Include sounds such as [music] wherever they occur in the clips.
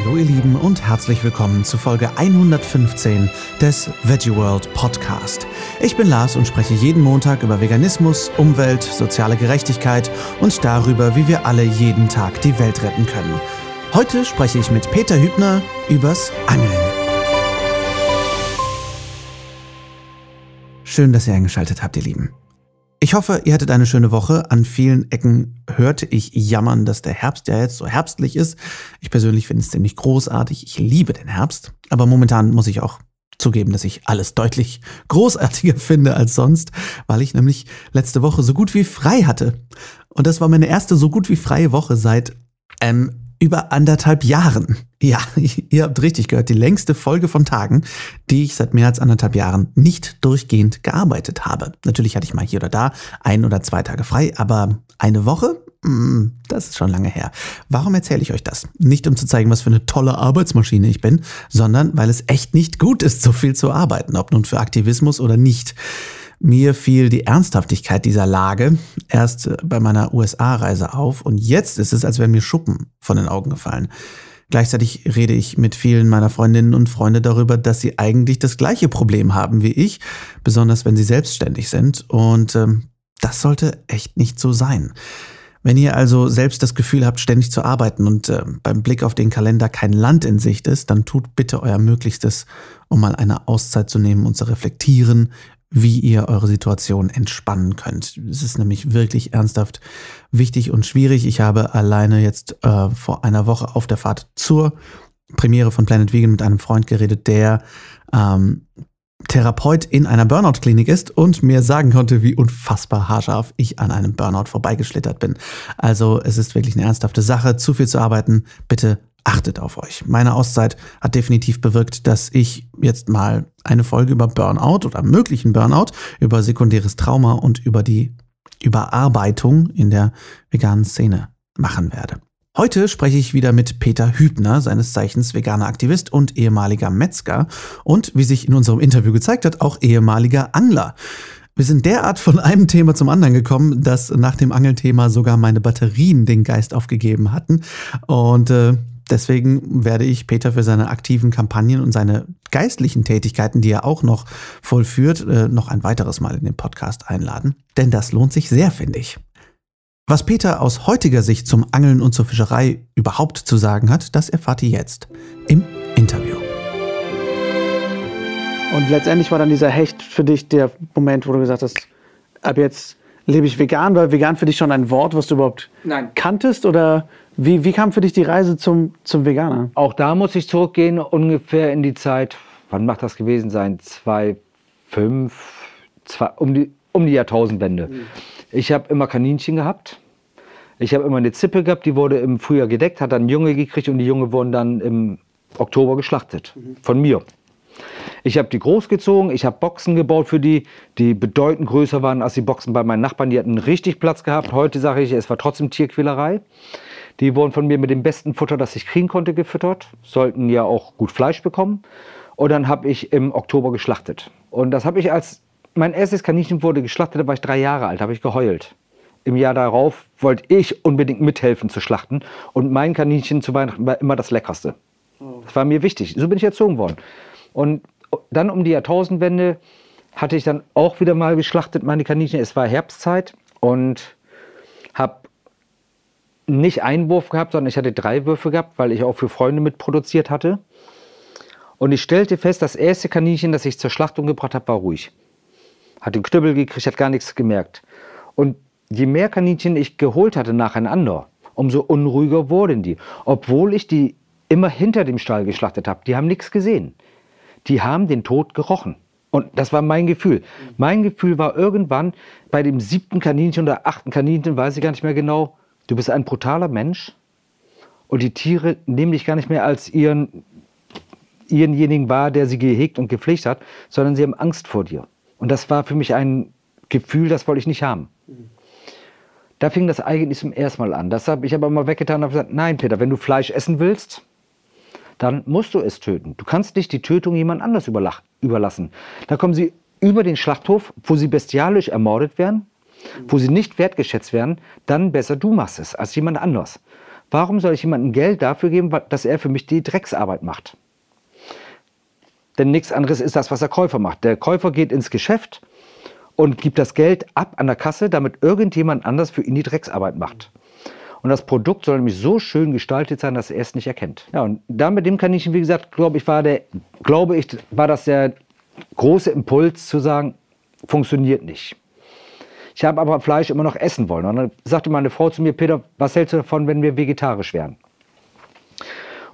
Hallo ihr Lieben und herzlich willkommen zu Folge 115 des Veggie World Podcast. Ich bin Lars und spreche jeden Montag über Veganismus, Umwelt, soziale Gerechtigkeit und darüber, wie wir alle jeden Tag die Welt retten können. Heute spreche ich mit Peter Hübner übers Angeln. Schön, dass ihr eingeschaltet habt, ihr Lieben. Ich hoffe, ihr hattet eine schöne Woche. An vielen Ecken hörte ich jammern, dass der Herbst ja jetzt so herbstlich ist. Ich persönlich finde es ziemlich großartig. Ich liebe den Herbst. Aber momentan muss ich auch zugeben, dass ich alles deutlich großartiger [laughs] finde als sonst, weil ich nämlich letzte Woche so gut wie frei hatte. Und das war meine erste so gut wie freie Woche seit ähm, über anderthalb Jahren. Ja, [laughs] ihr habt richtig gehört, die längste Folge von Tagen, die ich seit mehr als anderthalb Jahren nicht durchgehend gearbeitet habe. Natürlich hatte ich mal hier oder da ein oder zwei Tage frei, aber eine Woche, mm, das ist schon lange her. Warum erzähle ich euch das? Nicht um zu zeigen, was für eine tolle Arbeitsmaschine ich bin, sondern weil es echt nicht gut ist, so viel zu arbeiten, ob nun für Aktivismus oder nicht. Mir fiel die Ernsthaftigkeit dieser Lage erst äh, bei meiner USA-Reise auf und jetzt ist es, als wären mir Schuppen von den Augen gefallen. Gleichzeitig rede ich mit vielen meiner Freundinnen und Freunde darüber, dass sie eigentlich das gleiche Problem haben wie ich, besonders wenn sie selbstständig sind. Und ähm, das sollte echt nicht so sein. Wenn ihr also selbst das Gefühl habt, ständig zu arbeiten und äh, beim Blick auf den Kalender kein Land in Sicht ist, dann tut bitte euer Möglichstes, um mal eine Auszeit zu nehmen und zu reflektieren, wie ihr eure Situation entspannen könnt. Es ist nämlich wirklich ernsthaft wichtig und schwierig. Ich habe alleine jetzt äh, vor einer Woche auf der Fahrt zur Premiere von Planet Vegan mit einem Freund geredet, der ähm, Therapeut in einer Burnout-Klinik ist und mir sagen konnte, wie unfassbar haarscharf ich an einem Burnout vorbeigeschlittert bin. Also es ist wirklich eine ernsthafte Sache. Zu viel zu arbeiten, bitte achtet auf euch. Meine Auszeit hat definitiv bewirkt, dass ich jetzt mal eine Folge über Burnout oder möglichen Burnout, über sekundäres Trauma und über die Überarbeitung in der veganen Szene machen werde. Heute spreche ich wieder mit Peter Hübner, seines Zeichens veganer Aktivist und ehemaliger Metzger und, wie sich in unserem Interview gezeigt hat, auch ehemaliger Angler. Wir sind derart von einem Thema zum anderen gekommen, dass nach dem Angelthema sogar meine Batterien den Geist aufgegeben hatten. Und äh, Deswegen werde ich Peter für seine aktiven Kampagnen und seine geistlichen Tätigkeiten, die er auch noch vollführt, äh, noch ein weiteres Mal in den Podcast einladen. Denn das lohnt sich sehr, finde ich. Was Peter aus heutiger Sicht zum Angeln und zur Fischerei überhaupt zu sagen hat, das erfahrt ihr jetzt im Interview. Und letztendlich war dann dieser Hecht für dich der Moment, wo du gesagt hast, ab jetzt lebe ich vegan. War vegan für dich schon ein Wort, was du überhaupt Nein. kanntest? Oder wie, wie kam für dich die Reise zum, zum Veganer? Auch da muss ich zurückgehen, ungefähr in die Zeit, wann macht das gewesen sein? 2005, zwei, um, die, um die Jahrtausendwende. Mhm. Ich habe immer Kaninchen gehabt. Ich habe immer eine Zippe gehabt, die wurde im Frühjahr gedeckt, hat dann Junge gekriegt und die Junge wurden dann im Oktober geschlachtet. Mhm. Von mir. Ich habe die großgezogen, ich habe Boxen gebaut für die, die bedeutend größer waren als die Boxen bei meinen Nachbarn. Die hatten richtig Platz gehabt. Heute sage ich, es war trotzdem Tierquälerei. Die wurden von mir mit dem besten Futter, das ich kriegen konnte, gefüttert. Sollten ja auch gut Fleisch bekommen. Und dann habe ich im Oktober geschlachtet. Und das habe ich als mein erstes Kaninchen wurde geschlachtet, da war ich drei Jahre alt, habe ich geheult. Im Jahr darauf wollte ich unbedingt mithelfen zu schlachten. Und mein Kaninchen zu Weihnachten war immer das Leckerste. Oh. Das war mir wichtig. So bin ich erzogen worden. Und dann um die Jahrtausendwende hatte ich dann auch wieder mal geschlachtet, meine Kaninchen. Es war Herbstzeit und nicht einen Wurf gehabt, sondern ich hatte drei Würfe gehabt, weil ich auch für Freunde mitproduziert hatte. Und ich stellte fest, das erste Kaninchen, das ich zur Schlachtung gebracht habe, war ruhig. Hat den Knüppel gekriegt, hat gar nichts gemerkt. Und je mehr Kaninchen ich geholt hatte nacheinander, umso unruhiger wurden die. Obwohl ich die immer hinter dem Stall geschlachtet habe. Die haben nichts gesehen. Die haben den Tod gerochen. Und das war mein Gefühl. Mein Gefühl war irgendwann bei dem siebten Kaninchen oder achten Kaninchen, weiß ich gar nicht mehr genau, Du bist ein brutaler Mensch und die Tiere nehmen dich gar nicht mehr als ihren, ihrенjenigen wahr, der sie gehegt und gepflegt hat, sondern sie haben Angst vor dir. Und das war für mich ein Gefühl, das wollte ich nicht haben. Da fing das eigentlich zum ersten Mal an. Das habe ich aber mal weggetan und habe gesagt, nein Peter, wenn du Fleisch essen willst, dann musst du es töten. Du kannst nicht die Tötung jemand anders überlassen. Da kommen sie über den Schlachthof, wo sie bestialisch ermordet werden, wo sie nicht wertgeschätzt werden, dann besser du machst es als jemand anders. Warum soll ich jemandem Geld dafür geben, dass er für mich die Drecksarbeit macht? Denn nichts anderes ist das, was der Käufer macht. Der Käufer geht ins Geschäft und gibt das Geld ab an der Kasse, damit irgendjemand anders für ihn die Drecksarbeit macht. Und das Produkt soll nämlich so schön gestaltet sein, dass er es nicht erkennt. Ja, und da mit dem Kaninchen, wie gesagt, glaube ich, war der, glaube ich, war das der große Impuls zu sagen, funktioniert nicht. Ich habe aber Fleisch immer noch essen wollen. Und dann sagte meine Frau zu mir, Peter, was hältst du davon, wenn wir vegetarisch wären?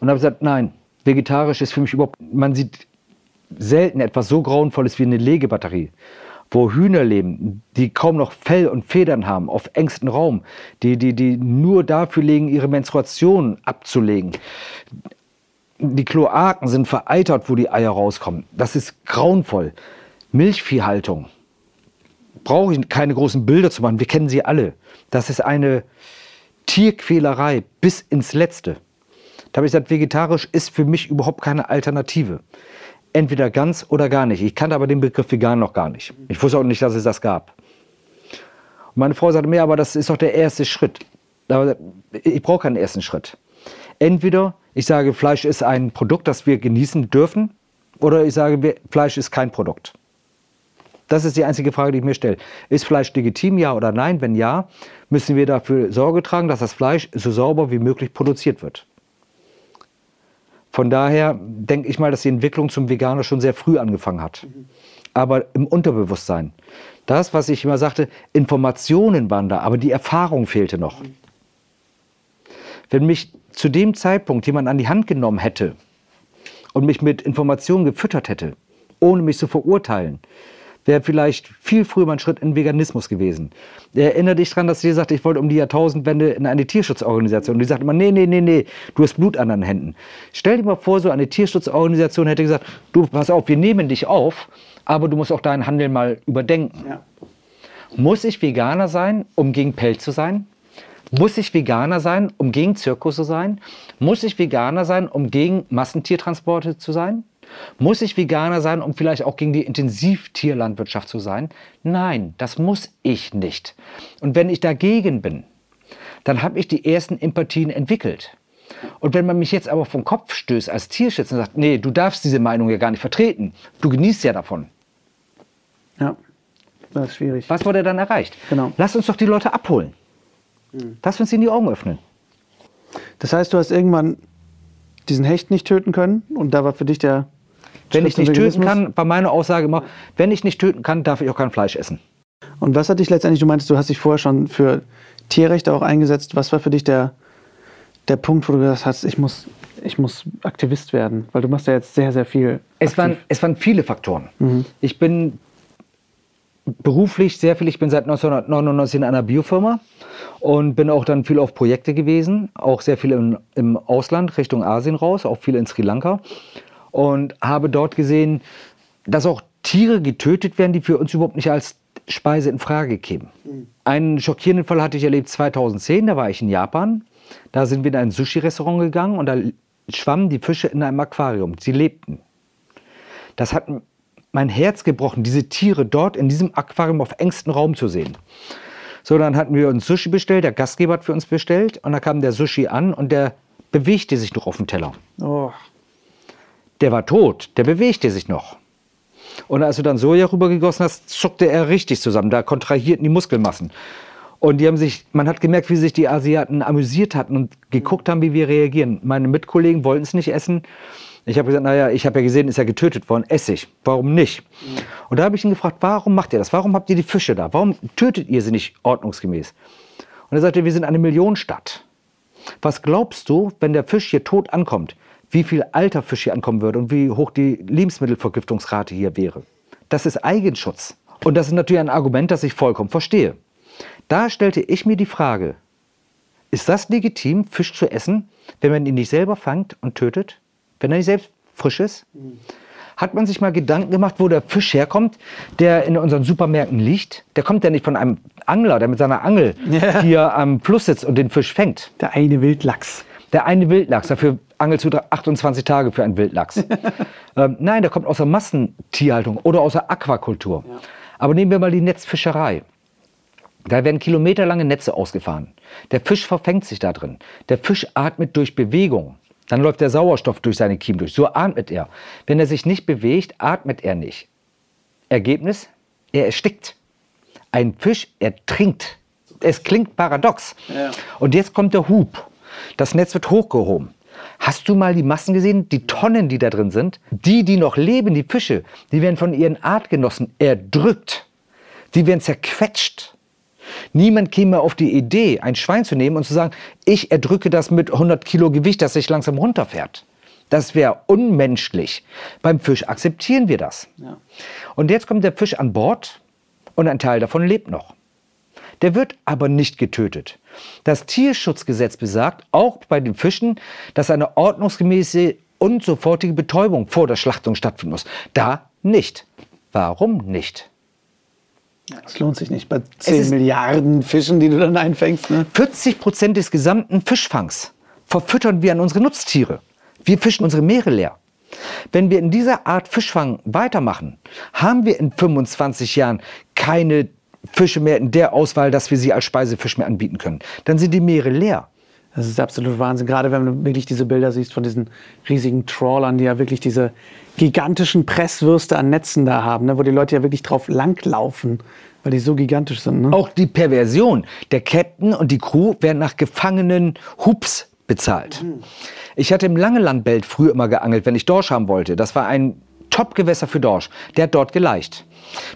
Und habe gesagt, nein, vegetarisch ist für mich überhaupt, man sieht selten etwas so grauenvolles wie eine Legebatterie, wo Hühner leben, die kaum noch Fell und Federn haben, auf engstem Raum, die, die, die nur dafür legen, ihre Menstruation abzulegen. Die Kloaken sind vereitert, wo die Eier rauskommen. Das ist grauenvoll. Milchviehhaltung brauche ich keine großen Bilder zu machen. Wir kennen sie alle. Das ist eine Tierquälerei bis ins Letzte. Da habe ich gesagt, vegetarisch ist für mich überhaupt keine Alternative. Entweder ganz oder gar nicht. Ich kannte aber den Begriff vegan noch gar nicht. Ich wusste auch nicht, dass es das gab. Und meine Frau sagte mir, aber das ist doch der erste Schritt. Ich brauche keinen ersten Schritt. Entweder ich sage, Fleisch ist ein Produkt, das wir genießen dürfen, oder ich sage, Fleisch ist kein Produkt. Das ist die einzige Frage, die ich mir stelle. Ist Fleisch legitim, ja oder nein? Wenn ja, müssen wir dafür Sorge tragen, dass das Fleisch so sauber wie möglich produziert wird. Von daher denke ich mal, dass die Entwicklung zum Veganer schon sehr früh angefangen hat. Aber im Unterbewusstsein. Das, was ich immer sagte, Informationen waren da, aber die Erfahrung fehlte noch. Wenn mich zu dem Zeitpunkt jemand an die Hand genommen hätte und mich mit Informationen gefüttert hätte, ohne mich zu verurteilen, wäre vielleicht viel früher mein Schritt in Veganismus gewesen. Erinnere dich daran, dass sie sagte, ich wollte um die Jahrtausendwende in eine Tierschutzorganisation. Und die sagte immer, nee, nee, nee, nee, du hast Blut an deinen Händen. Stell dir mal vor, so eine Tierschutzorganisation hätte gesagt, du, pass auf, wir nehmen dich auf, aber du musst auch deinen Handel mal überdenken. Ja. Muss ich Veganer sein, um gegen Pelz zu sein? Muss ich Veganer sein, um gegen Zirkus zu sein? Muss ich Veganer sein, um gegen Massentiertransporte zu sein? Muss ich Veganer sein, um vielleicht auch gegen die Intensivtierlandwirtschaft zu sein? Nein, das muss ich nicht. Und wenn ich dagegen bin, dann habe ich die ersten Empathien entwickelt. Und wenn man mich jetzt aber vom Kopf stößt als Tierschützer und sagt, nee, du darfst diese Meinung ja gar nicht vertreten, du genießt ja davon. Ja, das ist schwierig. Was wurde dann erreicht? Genau. Lass uns doch die Leute abholen. Mhm. Lass uns ihnen die Augen öffnen. Das heißt, du hast irgendwann diesen Hecht nicht töten können und da war für dich der wenn ich nicht töten kann, war meine Aussage immer, wenn ich nicht töten kann, darf ich auch kein Fleisch essen. Und was hat dich letztendlich, du meintest, du hast dich vorher schon für Tierrechte auch eingesetzt. Was war für dich der, der Punkt, wo du gesagt hast, ich muss, ich muss Aktivist werden? Weil du machst ja jetzt sehr, sehr viel. Es, waren, es waren viele Faktoren. Mhm. Ich bin beruflich sehr viel, ich bin seit 1999 in einer Biofirma und bin auch dann viel auf Projekte gewesen, auch sehr viel im, im Ausland, Richtung Asien raus, auch viel in Sri Lanka und habe dort gesehen, dass auch Tiere getötet werden, die für uns überhaupt nicht als Speise in Frage kämen. Mhm. Einen schockierenden Fall hatte ich erlebt 2010, da war ich in Japan. Da sind wir in ein Sushi-Restaurant gegangen und da schwammen die Fische in einem Aquarium. Sie lebten. Das hat mein Herz gebrochen, diese Tiere dort in diesem Aquarium auf engstem Raum zu sehen. So, dann hatten wir uns Sushi bestellt, der Gastgeber hat für uns bestellt und dann kam der Sushi an und der bewegte sich noch auf dem Teller. Oh der war tot, der bewegte sich noch. Und als du dann Soja rübergegossen hast, zuckte er richtig zusammen. Da kontrahierten die Muskelmassen. Und die haben sich, man hat gemerkt, wie sich die Asiaten amüsiert hatten und geguckt haben, wie wir reagieren. Meine Mitkollegen wollten es nicht essen. Ich habe gesagt, naja, ich habe ja gesehen, ist ja getötet worden, Essig. Warum nicht? Und da habe ich ihn gefragt, warum macht ihr das? Warum habt ihr die Fische da? Warum tötet ihr sie nicht ordnungsgemäß? Und er sagte, wir sind eine Millionenstadt. Was glaubst du, wenn der Fisch hier tot ankommt? Wie viel alter Fisch hier ankommen würde und wie hoch die Lebensmittelvergiftungsrate hier wäre. Das ist Eigenschutz. Und das ist natürlich ein Argument, das ich vollkommen verstehe. Da stellte ich mir die Frage, ist das legitim, Fisch zu essen, wenn man ihn nicht selber fangt und tötet? Wenn er nicht selbst frisch ist? Hat man sich mal Gedanken gemacht, wo der Fisch herkommt, der in unseren Supermärkten liegt? Der kommt ja nicht von einem Angler, der mit seiner Angel ja. hier am Fluss sitzt und den Fisch fängt. Der eine Wildlachs. Der eine Wildlachs. Dafür angelst du 28 Tage für einen Wildlachs. [laughs] ähm, nein, der kommt aus der Massentierhaltung oder aus der Aquakultur. Ja. Aber nehmen wir mal die Netzfischerei. Da werden kilometerlange Netze ausgefahren. Der Fisch verfängt sich da drin. Der Fisch atmet durch Bewegung. Dann läuft der Sauerstoff durch seine Kiemen durch. So atmet er. Wenn er sich nicht bewegt, atmet er nicht. Ergebnis? Er erstickt. Ein Fisch ertrinkt. Es klingt paradox. Ja. Und jetzt kommt der Hub. Das Netz wird hochgehoben. Hast du mal die Massen gesehen, die Tonnen, die da drin sind? Die, die noch leben, die Fische, die werden von ihren Artgenossen erdrückt. Die werden zerquetscht. Niemand käme auf die Idee, ein Schwein zu nehmen und zu sagen, ich erdrücke das mit 100 Kilo Gewicht, das sich langsam runterfährt. Das wäre unmenschlich. Beim Fisch akzeptieren wir das. Ja. Und jetzt kommt der Fisch an Bord und ein Teil davon lebt noch. Der wird aber nicht getötet. Das Tierschutzgesetz besagt auch bei den Fischen, dass eine ordnungsgemäße und sofortige Betäubung vor der Schlachtung stattfinden muss. Da nicht. Warum nicht? Es lohnt sich nicht bei 10 Milliarden Fischen, die du dann einfängst. Ne? 40 Prozent des gesamten Fischfangs verfüttern wir an unsere Nutztiere. Wir fischen unsere Meere leer. Wenn wir in dieser Art Fischfang weitermachen, haben wir in 25 Jahren keine Fische mehr in der Auswahl, dass wir sie als Speisefisch mehr anbieten können. Dann sind die Meere leer. Das ist absolut Wahnsinn. Gerade wenn du wirklich diese Bilder siehst von diesen riesigen Trawlern, die ja wirklich diese gigantischen Presswürste an Netzen da haben, ne, wo die Leute ja wirklich drauf langlaufen, weil die so gigantisch sind. Ne? Auch die Perversion. Der Captain und die Crew werden nach gefangenen Hubs bezahlt. Mhm. Ich hatte im Langelandbelt früher immer geangelt, wenn ich Dorsch haben wollte. Das war ein Top-Gewässer für Dorsch. Der hat dort geleicht.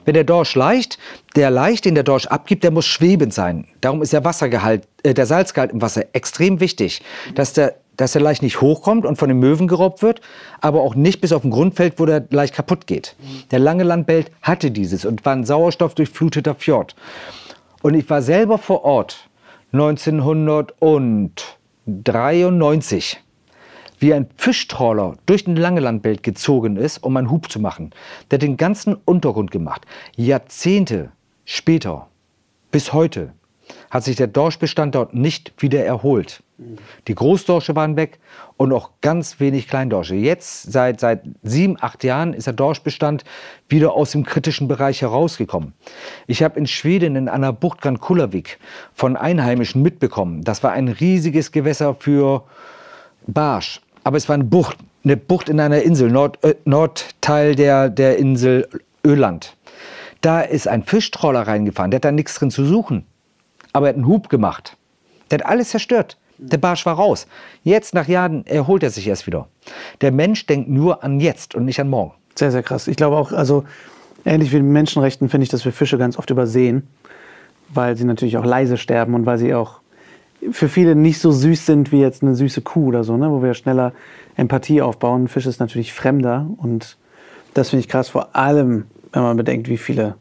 Wenn der Dorsch leicht, der Leicht, den der Dorsch abgibt, der muss schwebend sein. Darum ist der Wassergehalt, äh, der Salzgehalt im Wasser extrem wichtig, dass der dass der Laich nicht hochkommt und von den Möwen geraubt wird, aber auch nicht bis auf den Grund fällt, wo der Laich kaputt geht. Der lange Landbelt hatte dieses und war ein sauerstoffdurchfluteter Fjord. Und ich war selber vor Ort 1993 wie ein Fischtrawler durch den Langelandbelt gezogen ist, um einen Hub zu machen. Der den ganzen Untergrund gemacht. Jahrzehnte später, bis heute, hat sich der Dorschbestand dort nicht wieder erholt. Die Großdorsche waren weg und auch ganz wenig Kleindorsche. Jetzt, seit, seit sieben, acht Jahren, ist der Dorschbestand wieder aus dem kritischen Bereich herausgekommen. Ich habe in Schweden in einer Bucht Gran Kullavik von Einheimischen mitbekommen. Das war ein riesiges Gewässer für Barsch aber es war eine Bucht, eine Bucht in einer Insel, Nord, äh, Nordteil der, der Insel Öland. Da ist ein Fischtrawler reingefahren, der hat da nichts drin zu suchen. Aber er hat einen Hub gemacht. Der hat alles zerstört. Der Barsch war raus. Jetzt, nach Jahren, erholt er sich erst wieder. Der Mensch denkt nur an jetzt und nicht an morgen. Sehr, sehr krass. Ich glaube auch, also ähnlich wie mit Menschenrechten finde ich, dass wir Fische ganz oft übersehen, weil sie natürlich auch leise sterben und weil sie auch für viele nicht so süß sind wie jetzt eine süße Kuh oder so, ne? wo wir schneller Empathie aufbauen. Ein Fisch ist natürlich fremder und das finde ich krass, vor allem, wenn man bedenkt, wie viele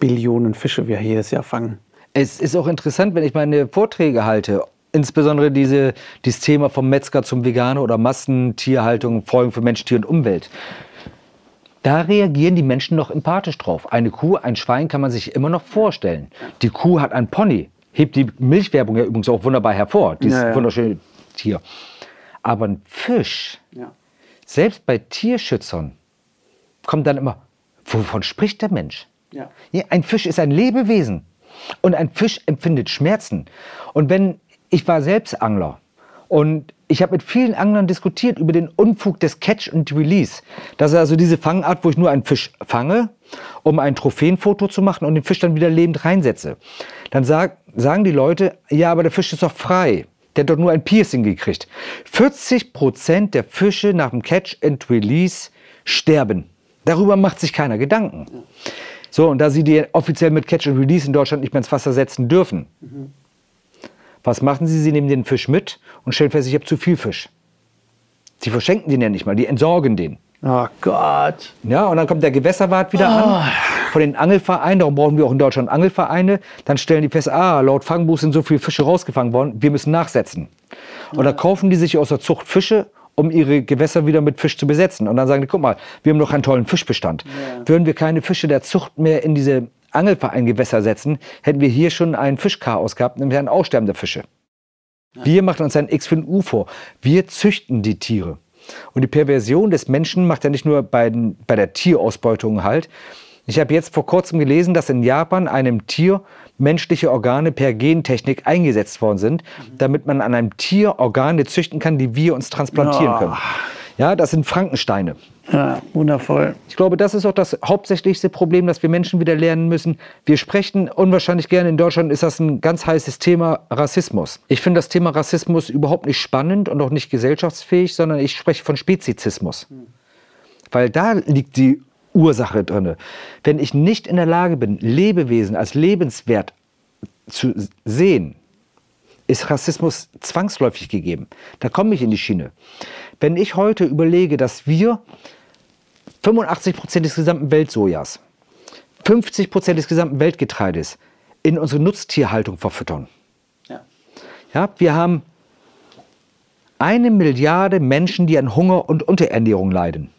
Billionen Fische wir jedes Jahr fangen. Es ist auch interessant, wenn ich meine Vorträge halte, insbesondere diese, dieses Thema vom Metzger zum Veganer oder Massentierhaltung, Folgen für Mensch, Tier und Umwelt. Da reagieren die Menschen noch empathisch drauf. Eine Kuh, ein Schwein kann man sich immer noch vorstellen. Die Kuh hat ein Pony hebt die Milchwerbung ja übrigens auch wunderbar hervor, dieses ja, ja. wunderschöne Tier. Aber ein Fisch, ja. selbst bei Tierschützern, kommt dann immer, wovon spricht der Mensch? Ja. ein Fisch ist ein Lebewesen und ein Fisch empfindet Schmerzen. Und wenn, ich war selbst Angler und ich habe mit vielen Anglern diskutiert über den Unfug des Catch and Release. Das ist also diese Fangart, wo ich nur einen Fisch fange, um ein Trophäenfoto zu machen und den Fisch dann wieder lebend reinsetze. Dann sag, sagen die Leute, ja, aber der Fisch ist doch frei. Der hat doch nur ein Piercing gekriegt. 40 Prozent der Fische nach dem Catch and Release sterben. Darüber macht sich keiner Gedanken. So, und da sie die offiziell mit Catch and Release in Deutschland nicht mehr ins Wasser setzen dürfen, mhm. was machen sie? Sie nehmen den Fisch mit und stellen fest, ich habe zu viel Fisch. Sie verschenken den ja nicht mal, die entsorgen den. Oh Gott. Ja, und dann kommt der Gewässerwart wieder oh. an von den Angelvereinen, darum brauchen wir auch in Deutschland Angelvereine, dann stellen die fest, ah, laut Fangbuch sind so viele Fische rausgefangen worden, wir müssen nachsetzen. Und dann kaufen die sich aus der Zucht Fische, um ihre Gewässer wieder mit Fisch zu besetzen. Und dann sagen die, guck mal, wir haben noch einen tollen Fischbestand. Ja. Würden wir keine Fische der Zucht mehr in diese Angelvereingewässer setzen, hätten wir hier schon ein Fischchaos gehabt, nämlich ein Aussterben der Fische. Ja. Wir machen uns ein X für ein U vor. Wir züchten die Tiere. Und die Perversion des Menschen macht ja nicht nur bei, bei der Tierausbeutung halt. Ich habe jetzt vor kurzem gelesen, dass in Japan einem Tier menschliche Organe per Gentechnik eingesetzt worden sind, damit man an einem Tier Organe züchten kann, die wir uns transplantieren Oh. können. Ja, das sind Frankensteine. Ja, wundervoll. Ich glaube, das ist auch das hauptsächlichste Problem, dass wir Menschen wieder lernen müssen. Wir sprechen unwahrscheinlich gerne in Deutschland, ist das ein ganz heißes Thema Rassismus. Ich finde das Thema Rassismus überhaupt nicht spannend und auch nicht gesellschaftsfähig, sondern ich spreche von Spezizismus. Weil da liegt die Ursache drin. Wenn ich nicht in der Lage bin, Lebewesen als lebenswert zu sehen, ist Rassismus zwangsläufig gegeben. Da komme ich in die Schiene. Wenn ich heute überlege, dass wir 85 Prozent des gesamten Weltsojas, 50 Prozent des gesamten Weltgetreides in unsere Nutztierhaltung verfüttern. Ja. Ja, wir haben eine Milliarde Menschen, die an Hunger und Unterernährung leiden.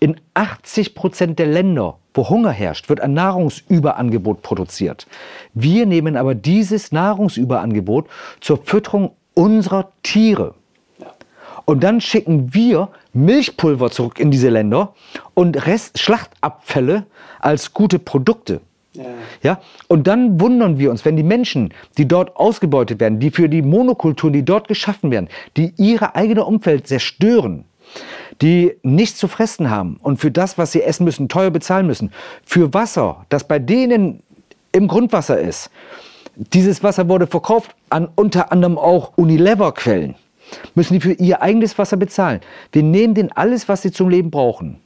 In 80 Prozent der Länder, wo Hunger herrscht, wird ein Nahrungsüberangebot produziert. Wir nehmen aber dieses Nahrungsüberangebot zur Fütterung unserer Tiere. Und dann schicken wir Milchpulver zurück in diese Länder und Rest Schlachtabfälle als gute Produkte. Ja. und dann wundern wir uns, wenn die Menschen, die dort ausgebeutet werden, die für die Monokulturen, die dort geschaffen werden, die ihre eigene Umwelt zerstören, die nichts zu fressen haben und für das, was sie essen müssen, teuer bezahlen müssen, für Wasser, das bei denen im Grundwasser ist. Dieses Wasser wurde verkauft an unter anderem auch Unilever-Quellen. Müssen die für ihr eigenes Wasser bezahlen. Wir nehmen denen alles, was sie zum Leben brauchen.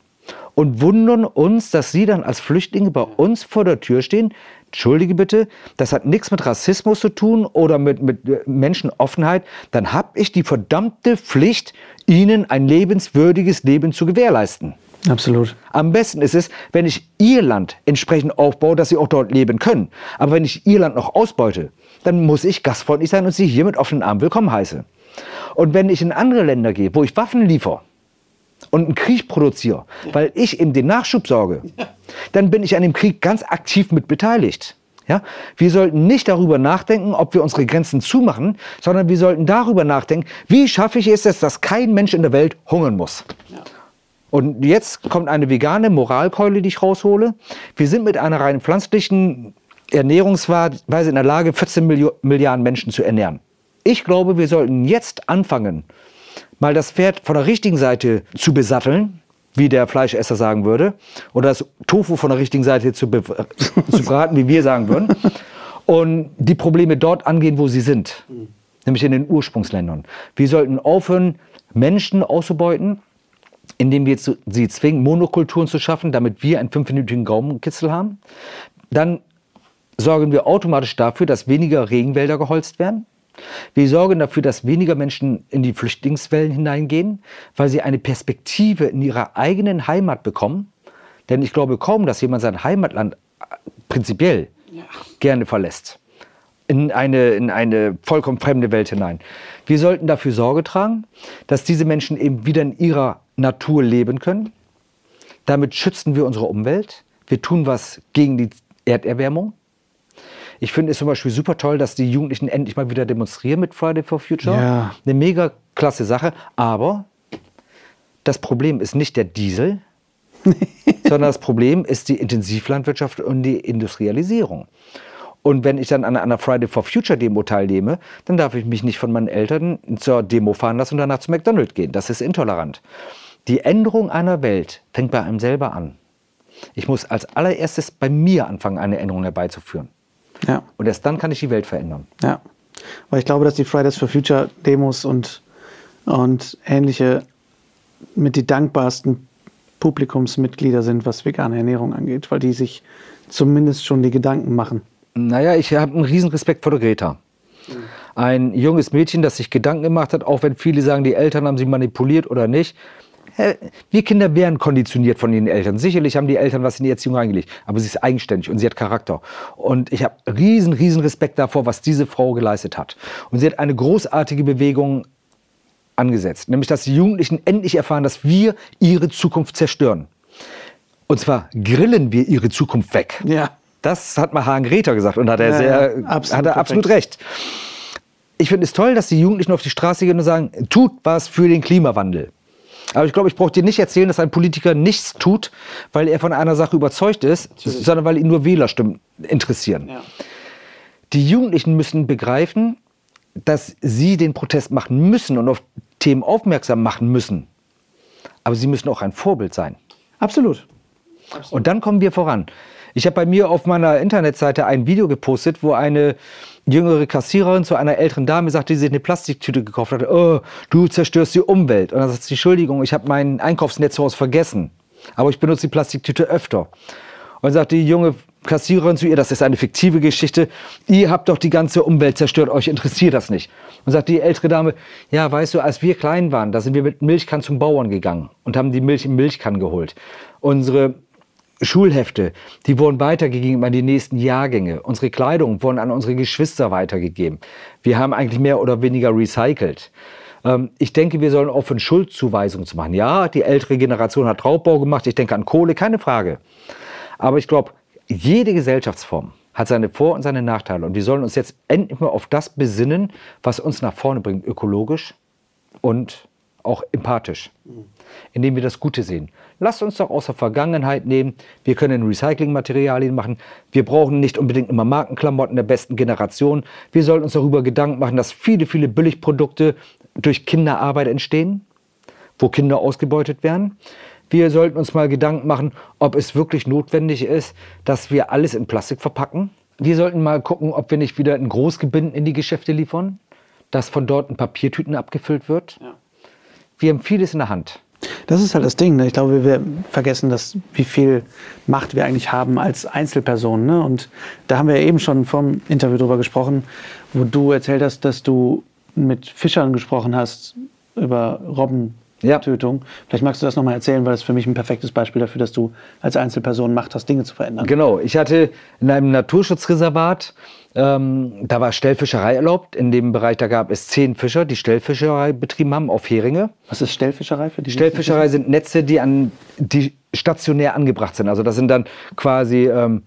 Und wundern uns, dass sie dann als Flüchtlinge bei uns vor der Tür stehen. Entschuldige bitte, das hat nichts mit Rassismus zu tun oder mit, mit äh, Menschenoffenheit. Dann habe ich die verdammte Pflicht, ihnen ein lebenswürdiges Leben zu gewährleisten. Absolut. Am besten ist es, wenn ich ihr Land entsprechend aufbaue, dass sie auch dort leben können. Aber wenn ich ihr Land noch ausbeute, dann muss ich gastfreundlich sein und sie hier mit offenen Armen willkommen heiße. Und wenn ich in andere Länder gehe, wo ich Waffen liefere und einen Krieg produziere, weil ich eben den Nachschub sorge, [laughs] dann bin ich an dem Krieg ganz aktiv mit beteiligt. Ja? Wir sollten nicht darüber nachdenken, ob wir unsere Grenzen zumachen, sondern wir sollten darüber nachdenken, wie schaffe ich es, dass kein Mensch in der Welt hungern muss. Und jetzt kommt eine vegane Moralkeule, die ich raushole. Wir sind mit einer rein pflanzlichen Ernährungsweise in der Lage, 14 Milio Milliarden Menschen zu ernähren. Ich glaube, wir sollten jetzt anfangen, mal das Pferd von der richtigen Seite zu besatteln, wie der Fleischesser sagen würde, oder das Tofu von der richtigen Seite zu, zu braten, wie wir sagen würden, und die Probleme dort angehen, wo sie sind, nämlich in den Ursprungsländern. Wir sollten aufhören, Menschen auszubeuten, indem wir sie zwingen, Monokulturen zu schaffen, damit wir einen fünfminütigen Gaumenkitzel haben. Dann sorgen wir automatisch dafür, dass weniger Regenwälder geholzt werden. Wir sorgen dafür, dass weniger Menschen in die Flüchtlingswellen hineingehen, weil sie eine Perspektive in ihrer eigenen Heimat bekommen. Denn ich glaube kaum, dass jemand sein Heimatland äh, prinzipiell gerne verlässt. In eine, in eine vollkommen fremde Welt hinein. Wir sollten dafür Sorge tragen, dass diese Menschen eben wieder in ihrer Natur leben können. Damit schützen wir unsere Umwelt. Wir tun was gegen die Erderwärmung. Ich finde es zum Beispiel super toll, dass die Jugendlichen endlich mal wieder demonstrieren mit Friday for Future. Ja. Eine mega klasse Sache. Aber das Problem ist nicht der Diesel, [laughs] sondern das Problem ist die Intensivlandwirtschaft und die Industrialisierung. Und wenn ich dann an einer Friday for Future Demo teilnehme, dann darf ich mich nicht von meinen Eltern zur Demo fahren lassen und danach zu McDonald's gehen. Das ist intolerant. Die Änderung einer Welt fängt bei einem selber an. Ich muss als allererstes bei mir anfangen, eine Änderung herbeizuführen. Ja, Und erst dann kann ich die Welt verändern. ja. Weil ich glaube, dass die Fridays for Future Demos und, und ähnliche mit die dankbarsten Publikumsmitglieder sind, was vegane Ernährung angeht, weil die sich zumindest schon die Gedanken machen. Naja, ich habe einen riesen Respekt vor der Greta. Ein junges Mädchen, das sich Gedanken gemacht hat, auch wenn viele sagen, die Eltern haben sie manipuliert oder nicht. Wir Kinder werden konditioniert von ihren Eltern. Sicherlich haben die Eltern was in die Erziehung reingelegt, aber sie ist eigenständig und sie hat Charakter. Und ich habe riesen, riesen Respekt davor, was diese Frau geleistet hat. Und sie hat eine großartige Bewegung angesetzt, nämlich dass die Jugendlichen endlich erfahren, dass wir ihre Zukunft zerstören. Und zwar grillen wir ihre Zukunft weg. Ja. Das hat mal Hagen Greta gesagt und hat er, Ja, sehr, ja, absolut hat er absolut recht. Ich finde es toll, dass die Jugendlichen auf die Straße gehen und sagen, tut was für den Klimawandel. Aber ich glaube, ich brauche dir nicht erzählen, dass ein Politiker nichts tut, weil er von einer Sache überzeugt ist, sondern weil ihn nur Wählerstimmen interessieren. Ja. Die Jugendlichen müssen begreifen, dass sie den Protest machen müssen und auf Themen aufmerksam machen müssen. Aber sie müssen auch ein Vorbild sein. Absolut. Und dann kommen wir voran. Ich habe bei mir auf meiner Internetseite ein Video gepostet, wo eine jüngere Kassiererin zu einer älteren Dame sagt, die sich eine Plastiktüte gekauft hat. Oh, du zerstörst die Umwelt. Und dann sagt sie, Entschuldigung, ich habe mein Einkaufsnetzhaus vergessen. Aber ich benutze die Plastiktüte öfter. Und sagt die junge Kassiererin zu ihr, das ist eine fiktive Geschichte. Ihr habt doch die ganze Umwelt zerstört, euch interessiert das nicht. Und sagt die ältere Dame, ja, weißt du, als wir klein waren, da sind wir mit Milchkannen zum Bauern gegangen und haben die Milch in Milchkannen geholt. Unsere Schulhefte, die wurden weitergegeben an die nächsten Jahrgänge. Unsere Kleidung wurden an unsere Geschwister weitergegeben. Wir haben eigentlich mehr oder weniger recycelt. Ähm, ich denke, wir sollen aufhören, Schuldzuweisungen zu machen. Ja, die ältere Generation hat Raubbau gemacht. Ich denke an Kohle, keine Frage. Aber ich glaube, jede Gesellschaftsform hat seine Vor- und seine Nachteile. Und wir sollen uns jetzt endlich mal auf das besinnen, was uns nach vorne bringt, ökologisch und auch empathisch, indem wir das Gute sehen. Lasst uns doch aus der Vergangenheit nehmen. Wir können Recyclingmaterialien machen. Wir brauchen nicht unbedingt immer Markenklamotten der besten Generation. Wir sollten uns darüber Gedanken machen, dass viele, viele Billigprodukte durch Kinderarbeit entstehen, wo Kinder ausgebeutet werden. Wir sollten uns mal Gedanken machen, ob es wirklich notwendig ist, dass wir alles in Plastik verpacken. Wir sollten mal gucken, ob wir nicht wieder ein Großgebinden in die Geschäfte liefern, dass von dort in Papiertüten abgefüllt wird. Ja. Wir haben vieles in der Hand. Das ist halt das Ding. Ne? Ich glaube, wir vergessen, dass, wie viel Macht wir eigentlich haben als Einzelpersonen. Ne? Und da haben wir eben schon vom Interview drüber gesprochen, wo du erzählt hast, dass du mit Fischern gesprochen hast über Robben ja. Tötung. Vielleicht magst du das nochmal erzählen, weil das für mich ein perfektes Beispiel dafür, dass du als Einzelperson Macht hast, Dinge zu verändern. Genau, ich hatte in einem Naturschutzreservat, ähm, da war Stellfischerei erlaubt. In dem Bereich, da gab es zehn Fischer, die Stellfischerei betrieben haben auf Heringe. Was ist Stellfischerei für die? Stellfischerei sind Netze, die, an, die stationär angebracht sind. Also das sind dann quasi... Ähm,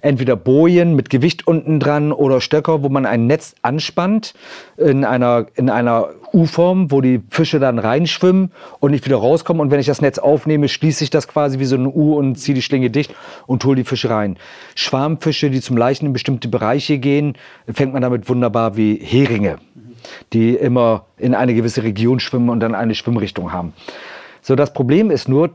entweder Bojen mit Gewicht unten dran oder Stöcker, wo man ein Netz anspannt in einer, in einer U-Form, wo die Fische dann reinschwimmen und nicht wieder rauskommen. Und wenn ich das Netz aufnehme, schließe ich das quasi wie so eine U und ziehe die Schlinge dicht und hole die Fische rein. Schwarmfische, die zum Leichen in bestimmte Bereiche gehen, fängt man damit wunderbar wie Heringe, die immer in eine gewisse Region schwimmen und dann eine Schwimmrichtung haben. So, das Problem ist nur,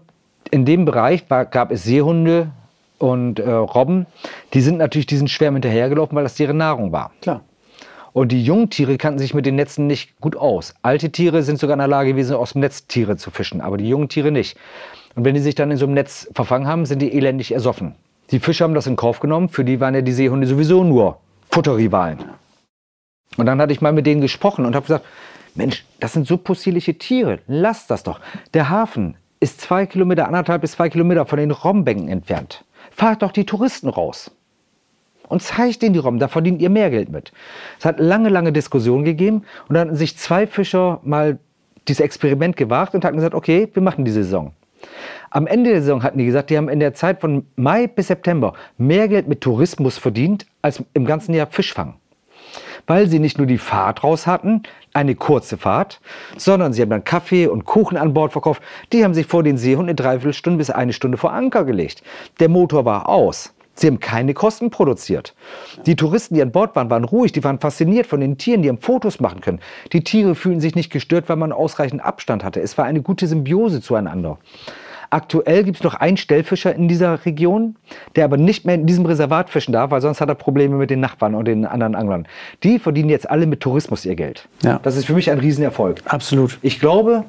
in dem Bereich gab es Seehunde, und äh, Robben, die sind natürlich diesen Schwärmen hinterhergelaufen, weil das deren Nahrung war. Klar. Und die Jungtiere kannten sich mit den Netzen nicht gut aus. Alte Tiere sind sogar in der Lage gewesen, aus dem Netz Tiere zu fischen, aber die jungen Tiere nicht. Und wenn die sich dann in so einem Netz verfangen haben, sind die elendig ersoffen. Die Fische haben das in Kauf genommen, für die waren ja die Seehunde sowieso nur Futterrivalen. Und dann hatte ich mal mit denen gesprochen und habe gesagt, Mensch, das sind so possierliche Tiere, lasst das doch. Der Hafen ist zwei Kilometer, anderthalb bis zwei Kilometer von den Robbenbänken entfernt fahrt doch die Touristen raus und zeigt ihnen die Robben, da verdient ihr mehr Geld mit. Es hat lange, lange Diskussionen gegeben und dann hatten sich zwei Fischer mal dieses Experiment gewagt und hatten gesagt, okay, wir machen die Saison. Am Ende der Saison hatten die gesagt, die haben in der Zeit von Mai bis September mehr Geld mit Tourismus verdient als im ganzen Jahr Fischfang weil sie nicht nur die Fahrt raus hatten, eine kurze Fahrt, sondern sie haben dann Kaffee und Kuchen an Bord verkauft. Die haben sich vor den Seehund eine Dreiviertelstunde bis eine Stunde vor Anker gelegt. Der Motor war aus. Sie haben keine Kosten produziert. Die Touristen, die an Bord waren, waren ruhig, die waren fasziniert von den Tieren, die haben Fotos machen können. Die Tiere fühlen sich nicht gestört, weil man ausreichend Abstand hatte. Es war eine gute Symbiose zueinander. Aktuell gibt es noch einen Stellfischer in dieser Region, der aber nicht mehr in diesem Reservat fischen darf, weil sonst hat er Probleme mit den Nachbarn und den anderen Anglern. Die verdienen jetzt alle mit Tourismus ihr Geld. Ja. Das ist für mich ein Riesenerfolg. Absolut. Ich glaube,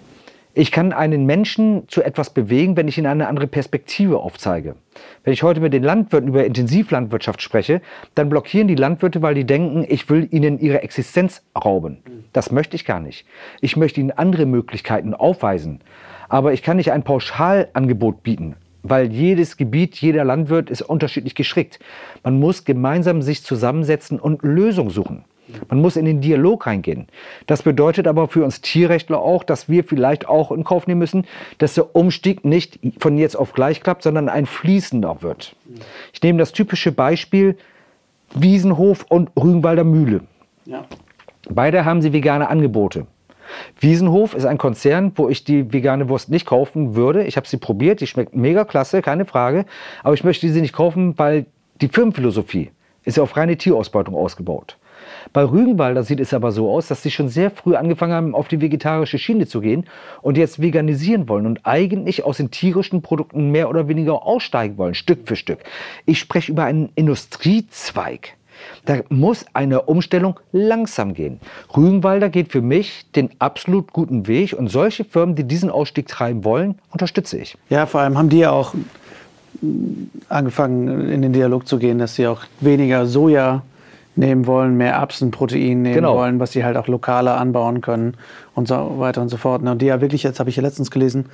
ich kann einen Menschen zu etwas bewegen, wenn ich ihnen eine andere Perspektive aufzeige. Wenn ich heute mit den Landwirten über Intensivlandwirtschaft spreche, dann blockieren die Landwirte, weil die denken, ich will ihnen ihre Existenz rauben. Das möchte ich gar nicht. Ich möchte ihnen andere Möglichkeiten aufweisen. Aber ich kann nicht ein Pauschalangebot bieten, weil jedes Gebiet, jeder Landwirt ist unterschiedlich geschickt. Man muss gemeinsam sich zusammensetzen und Lösungen suchen. Man muss in den Dialog reingehen. Das bedeutet aber für uns Tierrechtler auch, dass wir vielleicht auch in Kauf nehmen müssen, dass der Umstieg nicht von jetzt auf gleich klappt, sondern ein fließender wird. Ich nehme das typische Beispiel Wiesenhof und Rügenwalder Mühle. Ja. Beide haben sie vegane Angebote. Wiesenhof ist ein Konzern, wo ich die vegane Wurst nicht kaufen würde. Ich habe sie probiert, die schmeckt mega klasse, keine Frage. Aber ich möchte sie nicht kaufen, weil die Firmenphilosophie Ist ja auf reine Tierausbeutung ausgebaut. Bei Rügenwalder sieht es aber so aus, dass sie schon sehr früh angefangen haben, auf die vegetarische Schiene zu gehen und jetzt veganisieren wollen und eigentlich aus den tierischen Produkten mehr oder weniger aussteigen wollen, Stück für Stück. Ich spreche über einen Industriezweig. Da muss eine Umstellung langsam gehen. Rügenwalder geht für mich den absolut guten Weg und solche Firmen, die diesen Ausstieg treiben wollen, unterstütze ich. Ja, vor allem haben die ja auch angefangen, in den Dialog zu gehen, dass sie auch weniger Soja nehmen wollen, mehr Erbsenprotein nehmen genau. wollen, was sie halt auch lokaler anbauen können und so weiter und so fort. Und die ja wirklich, jetzt habe ich ja letztens gelesen,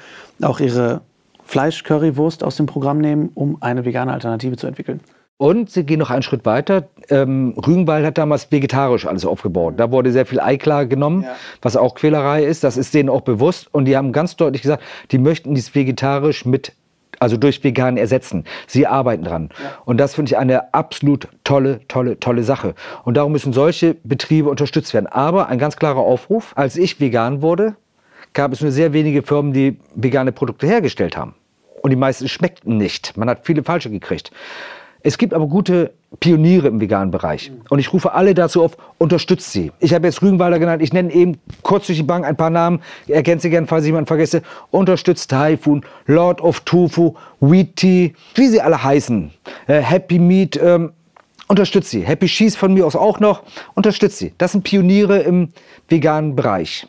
auch ihre Fleisch-Currywurst aus dem Programm nehmen, um eine vegane Alternative zu entwickeln. Und sie gehen noch einen Schritt weiter. Ähm, Rügenwald hat damals vegetarisch alles aufgebaut. Da wurde sehr viel Eiklar genommen, ja. was auch Quälerei ist. Das ist denen auch bewusst. Und die haben ganz deutlich gesagt, die möchten dies vegetarisch mit also durch vegan ersetzen. Sie arbeiten dran. Ja. Und das finde ich eine absolut tolle, tolle, tolle Sache. Und darum müssen solche Betriebe unterstützt werden. Aber ein ganz klarer Aufruf, als ich vegan wurde, gab es nur sehr wenige Firmen, die vegane Produkte hergestellt haben. Und die meisten schmeckten nicht. Man hat viele falsche gekriegt. Es gibt aber gute Pioniere im veganen Bereich. Und ich rufe alle dazu auf, unterstützt sie. Ich habe jetzt Rügenwalder genannt. Ich nenne eben kurz durch die Bank ein paar Namen. Ergänze gerne, falls ich jemanden vergesse. Unterstützt Typhoon, Lord of Tofu, Wheat Tea, wie sie alle heißen. Äh, Happy Meat, ähm, unterstützt sie. Happy Cheese von mir aus auch noch. Unterstützt sie. Das sind Pioniere im veganen Bereich.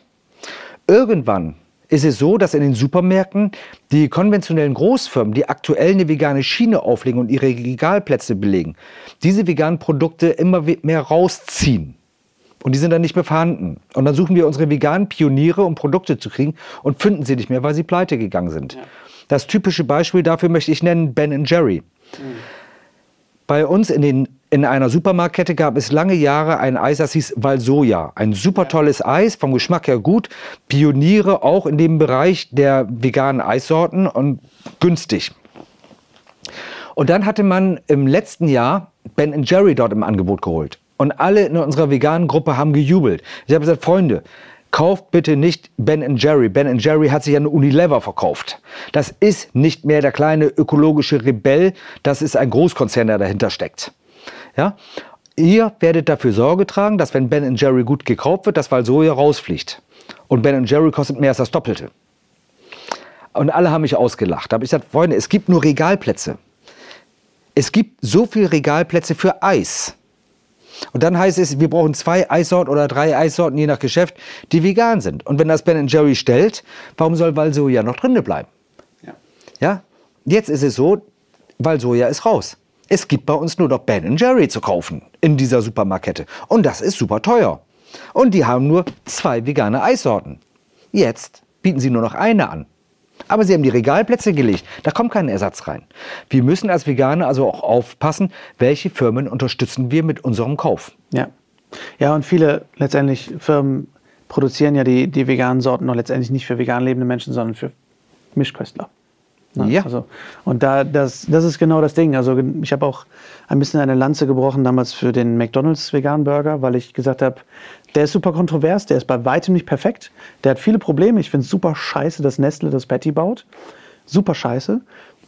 Irgendwann ist es so, dass in den Supermärkten die konventionellen Großfirmen, die aktuell eine vegane Schiene auflegen und ihre Regalplätze belegen, diese veganen Produkte immer mehr rausziehen. Und die sind dann nicht mehr vorhanden. Und dann suchen wir unsere veganen Pioniere, um Produkte zu kriegen und finden sie nicht mehr, weil sie pleite gegangen sind. Ja. Das typische Beispiel dafür möchte ich nennen Ben Jerry. Mhm. Bei uns in, den, in einer Supermarktkette gab es lange Jahre ein Eis, das hieß Valsoja. Ein super tolles Eis, vom Geschmack her gut. Pioniere auch in dem Bereich der veganen Eissorten und günstig. Und dann hatte man im letzten Jahr Ben Jerry dort im Angebot geholt. Und alle in unserer veganen Gruppe haben gejubelt. Ich habe gesagt, Freunde, kauft bitte nicht Ben Jerry. Ben Jerry hat sich an Unilever verkauft. Das ist nicht mehr der kleine ökologische Rebell, das ist ein Großkonzern, der dahinter steckt. Ja? Ihr werdet dafür Sorge tragen, dass wenn Ben Jerry gut gekauft wird, das Soja rausfliegt. Und Ben Jerry kostet mehr als das Doppelte. Und alle haben mich ausgelacht. Da habe ich gesagt, Freunde, es gibt nur Regalplätze. Es gibt so viele Regalplätze für Eis. Und dann heißt es, wir brauchen zwei Eissorten oder drei Eissorten, je nach Geschäft, die vegan sind. Und wenn das Ben Jerry stellt, warum soll Valsoja noch drinne bleiben? Ja. ja. Jetzt ist es so, Valsoja ist raus. Es gibt bei uns nur noch Ben Jerry zu kaufen in dieser Supermarkette. Und das ist super teuer. Und die haben nur zwei vegane Eissorten. Jetzt bieten sie nur noch eine an. Aber sie haben die Regalplätze gelegt. Da kommt kein Ersatz rein. Wir müssen als Veganer also auch aufpassen, welche Firmen unterstützen wir mit unserem Kauf. Ja. Ja, und viele letztendlich Firmen produzieren ja die, die veganen Sorten noch letztendlich nicht für vegan lebende Menschen, sondern für Mischköstler. Ne? Ja. Also, und da, das, das ist genau das Ding. Also ich habe auch ein bisschen eine Lanze gebrochen damals für den McDonald's veganen Burger, weil ich gesagt habe, der ist super kontrovers, der ist bei weitem nicht perfekt, der hat viele Probleme. Ich finde es super scheiße, dass Nestle das Patty baut. Super scheiße.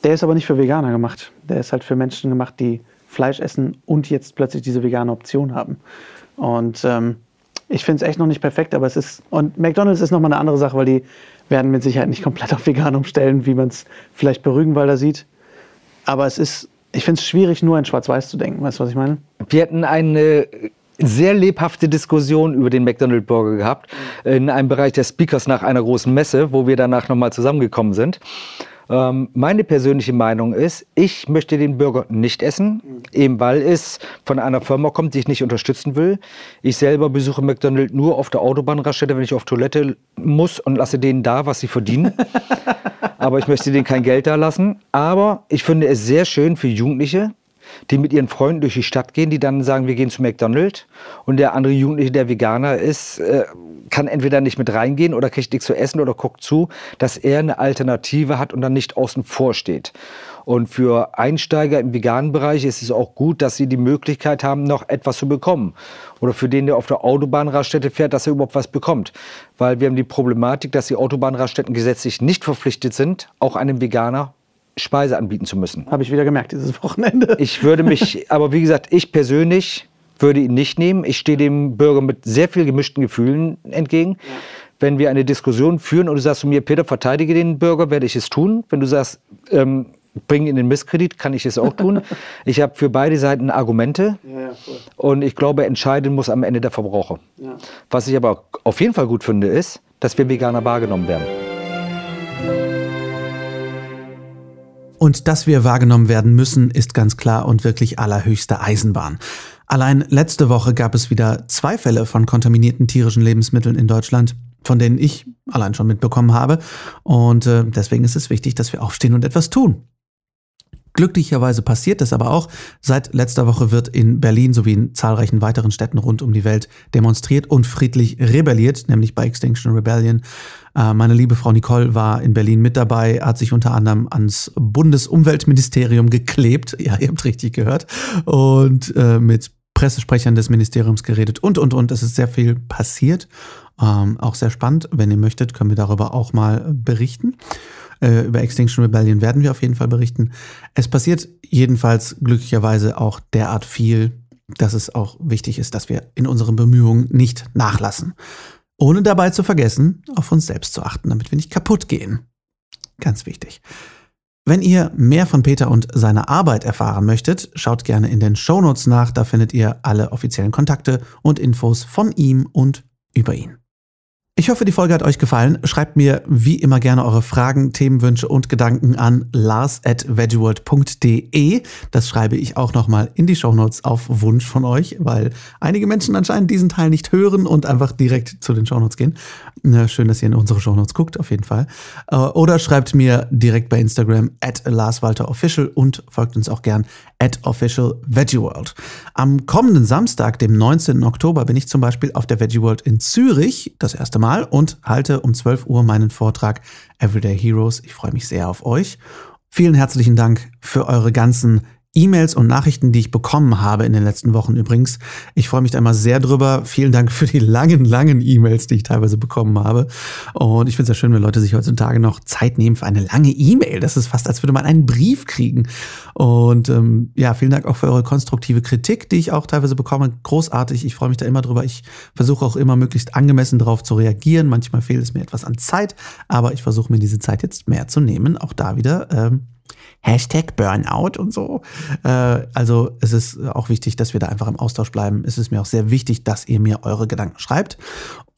Der ist aber nicht für Veganer gemacht. Der ist halt für Menschen gemacht, die Fleisch essen und jetzt plötzlich diese vegane Option haben. Und ähm, ich finde es echt noch nicht perfekt, aber es ist. Und McDonalds ist nochmal eine andere Sache, weil die werden mit Sicherheit nicht komplett auf vegan umstellen, wie man es vielleicht bei Rügenwalder sieht. Aber es ist, ich finde es schwierig, nur in Schwarz-Weiß zu denken. Weißt du, was ich meine? Wir hatten eine sehr lebhafte Diskussion über den McDonald Burger gehabt in einem Bereich der Speakers nach einer großen Messe, wo wir danach nochmal zusammengekommen sind. Ähm, meine persönliche Meinung ist, ich möchte den Burger nicht essen, eben weil es von einer Firma kommt, die ich nicht unterstützen will. Ich selber besuche McDonald's nur auf der Autobahnraststätte, wenn ich auf Toilette muss und lasse denen da, was sie verdienen. [laughs] Aber ich möchte denen kein Geld da lassen. Aber ich finde es sehr schön für Jugendliche, die mit ihren Freunden durch die Stadt gehen, die dann sagen, wir gehen zu McDonald's und der andere Jugendliche, der Veganer ist, äh, kann entweder nicht mit reingehen oder kriegt nichts zu essen oder guckt zu, dass er eine Alternative hat und dann nicht außen vor steht. Und für Einsteiger im veganen Bereich ist es auch gut, dass sie die Möglichkeit haben, noch etwas zu bekommen. Oder für den, der auf der Autobahnraststätte fährt, dass er überhaupt was bekommt. Weil wir haben die Problematik, dass die Autobahnraststätten gesetzlich nicht verpflichtet sind, auch einem Veganer Speise anbieten zu müssen. Habe ich wieder gemerkt dieses Wochenende. Ich würde mich, [laughs] aber wie gesagt, ich persönlich würde ihn nicht nehmen. Ich stehe dem Bürger mit sehr viel gemischten Gefühlen entgegen. Ja. Wenn wir eine Diskussion führen und du sagst zu mir, Peter, verteidige den Bürger, werde ich es tun. Wenn du sagst, ähm, bring ihn in den Misskredit, kann ich es auch tun. [laughs] ich habe für beide Seiten Argumente ja, ja, und ich glaube, entscheiden muss am Ende der Verbraucher. Was ich aber auf jeden Fall gut finde, ist, dass wir Veganer wahrgenommen werden. Und dass wir wahrgenommen werden müssen, ist ganz klar und wirklich allerhöchste Eisenbahn. Allein letzte Woche gab es wieder zwei Fälle von kontaminierten tierischen Lebensmitteln in Deutschland, von denen ich allein schon mitbekommen habe. Und äh, deswegen ist es wichtig, dass wir aufstehen und etwas tun. Glücklicherweise passiert es aber auch. Seit letzter Woche wird in Berlin sowie in zahlreichen weiteren Städten rund um die Welt demonstriert und friedlich rebelliert, nämlich bei Extinction Rebellion. Äh, meine liebe Frau Nicole war in Berlin mit dabei, hat sich unter anderem ans Bundesumweltministerium geklebt. Ja, ihr habt richtig gehört. Und äh, mit Pressesprechern des Ministeriums geredet und, und, und. Es ist sehr viel passiert. Ähm, auch sehr spannend. Wenn ihr möchtet, können wir darüber auch mal berichten. Äh, über Extinction Rebellion werden wir auf jeden Fall berichten. Es passiert jedenfalls glücklicherweise auch derart viel, dass es auch wichtig ist, dass wir in unseren Bemühungen nicht nachlassen. Ohne dabei zu vergessen, auf uns selbst zu achten, damit wir nicht kaputt gehen. Ganz wichtig. Wenn ihr mehr von Peter und seiner Arbeit erfahren möchtet, schaut gerne in den Shownotes nach, da findet ihr alle offiziellen Kontakte und Infos von ihm und über ihn. Ich hoffe, die Folge hat euch gefallen. Schreibt mir wie immer gerne eure Fragen, Themenwünsche und Gedanken an lars.veggieworld.de. Das schreibe ich auch nochmal in die Shownotes auf Wunsch von euch, weil einige Menschen anscheinend diesen Teil nicht hören und einfach direkt zu den Shownotes gehen. Schön, dass ihr in unsere Shownotes guckt, auf jeden Fall. Äh, oder schreibt mir direkt bei Instagram at larswalterofficial und folgt uns auch gern at officialveggieworld. Am kommenden Samstag, dem 19. Oktober, bin ich zum Beispiel auf der Veggieworld in Zürich, das erste Mal Mal und halte um 12 Uhr meinen Vortrag Everyday Heroes. Ich freue mich sehr auf euch. Vielen herzlichen Dank für eure ganzen E-Mails und Nachrichten, die ich bekommen habe in den letzten Wochen übrigens. Ich freue mich da immer sehr drüber. Vielen Dank für die langen, langen E-Mails, die ich teilweise bekommen habe. Und ich finde es ja schön, wenn Leute sich heutzutage noch Zeit nehmen für eine lange E-Mail. Das ist fast, als würde man einen Brief kriegen. Und ähm, ja, vielen Dank auch für eure konstruktive Kritik, die ich auch teilweise bekomme. Großartig. Ich freue mich da immer drüber. Ich versuche auch immer möglichst angemessen darauf zu reagieren. Manchmal fehlt es mir etwas an Zeit, aber ich versuche mir diese Zeit jetzt mehr zu nehmen. Auch da wieder. Ähm, Hashtag Burnout und so. Äh, also es ist auch wichtig, dass wir da einfach im Austausch bleiben. Es ist mir auch sehr wichtig, dass ihr mir eure Gedanken schreibt.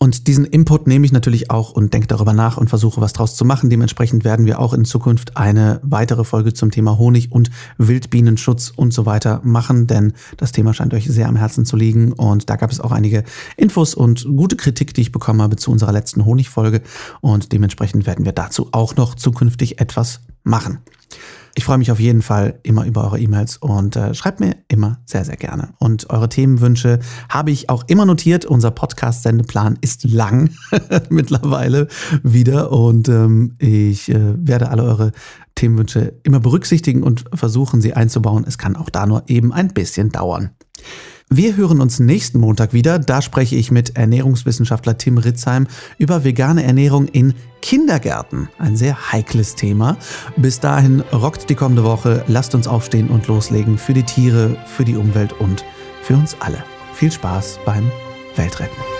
Und diesen Input nehme ich natürlich auch und denke darüber nach und versuche was draus zu machen. Dementsprechend werden wir auch in Zukunft eine weitere Folge zum Thema Honig und Wildbienenschutz und so weiter machen, denn das Thema scheint euch sehr am Herzen zu liegen. Und da gab es auch einige Infos und gute Kritik, die ich bekommen habe zu unserer letzten Honigfolge. Und dementsprechend werden wir dazu auch noch zukünftig etwas machen. Ich freue mich auf jeden Fall immer über eure E-Mails und äh, schreibt mir immer sehr, sehr gerne. Und eure Themenwünsche habe ich auch immer notiert. Unser Podcast-Sendeplan ist lang [laughs] mittlerweile wieder und ähm, ich äh, werde alle eure Themenwünsche immer berücksichtigen und versuchen, sie einzubauen. Es kann auch da nur eben ein bisschen dauern. Wir hören uns nächsten Montag wieder. Da spreche ich mit Ernährungswissenschaftler Tim Ritzheim über vegane Ernährung in Kindergärten. Ein sehr heikles Thema. Bis dahin rockt die kommende Woche. Lasst uns aufstehen und loslegen für die Tiere, für die Umwelt und für uns alle. Viel Spaß beim Weltretten.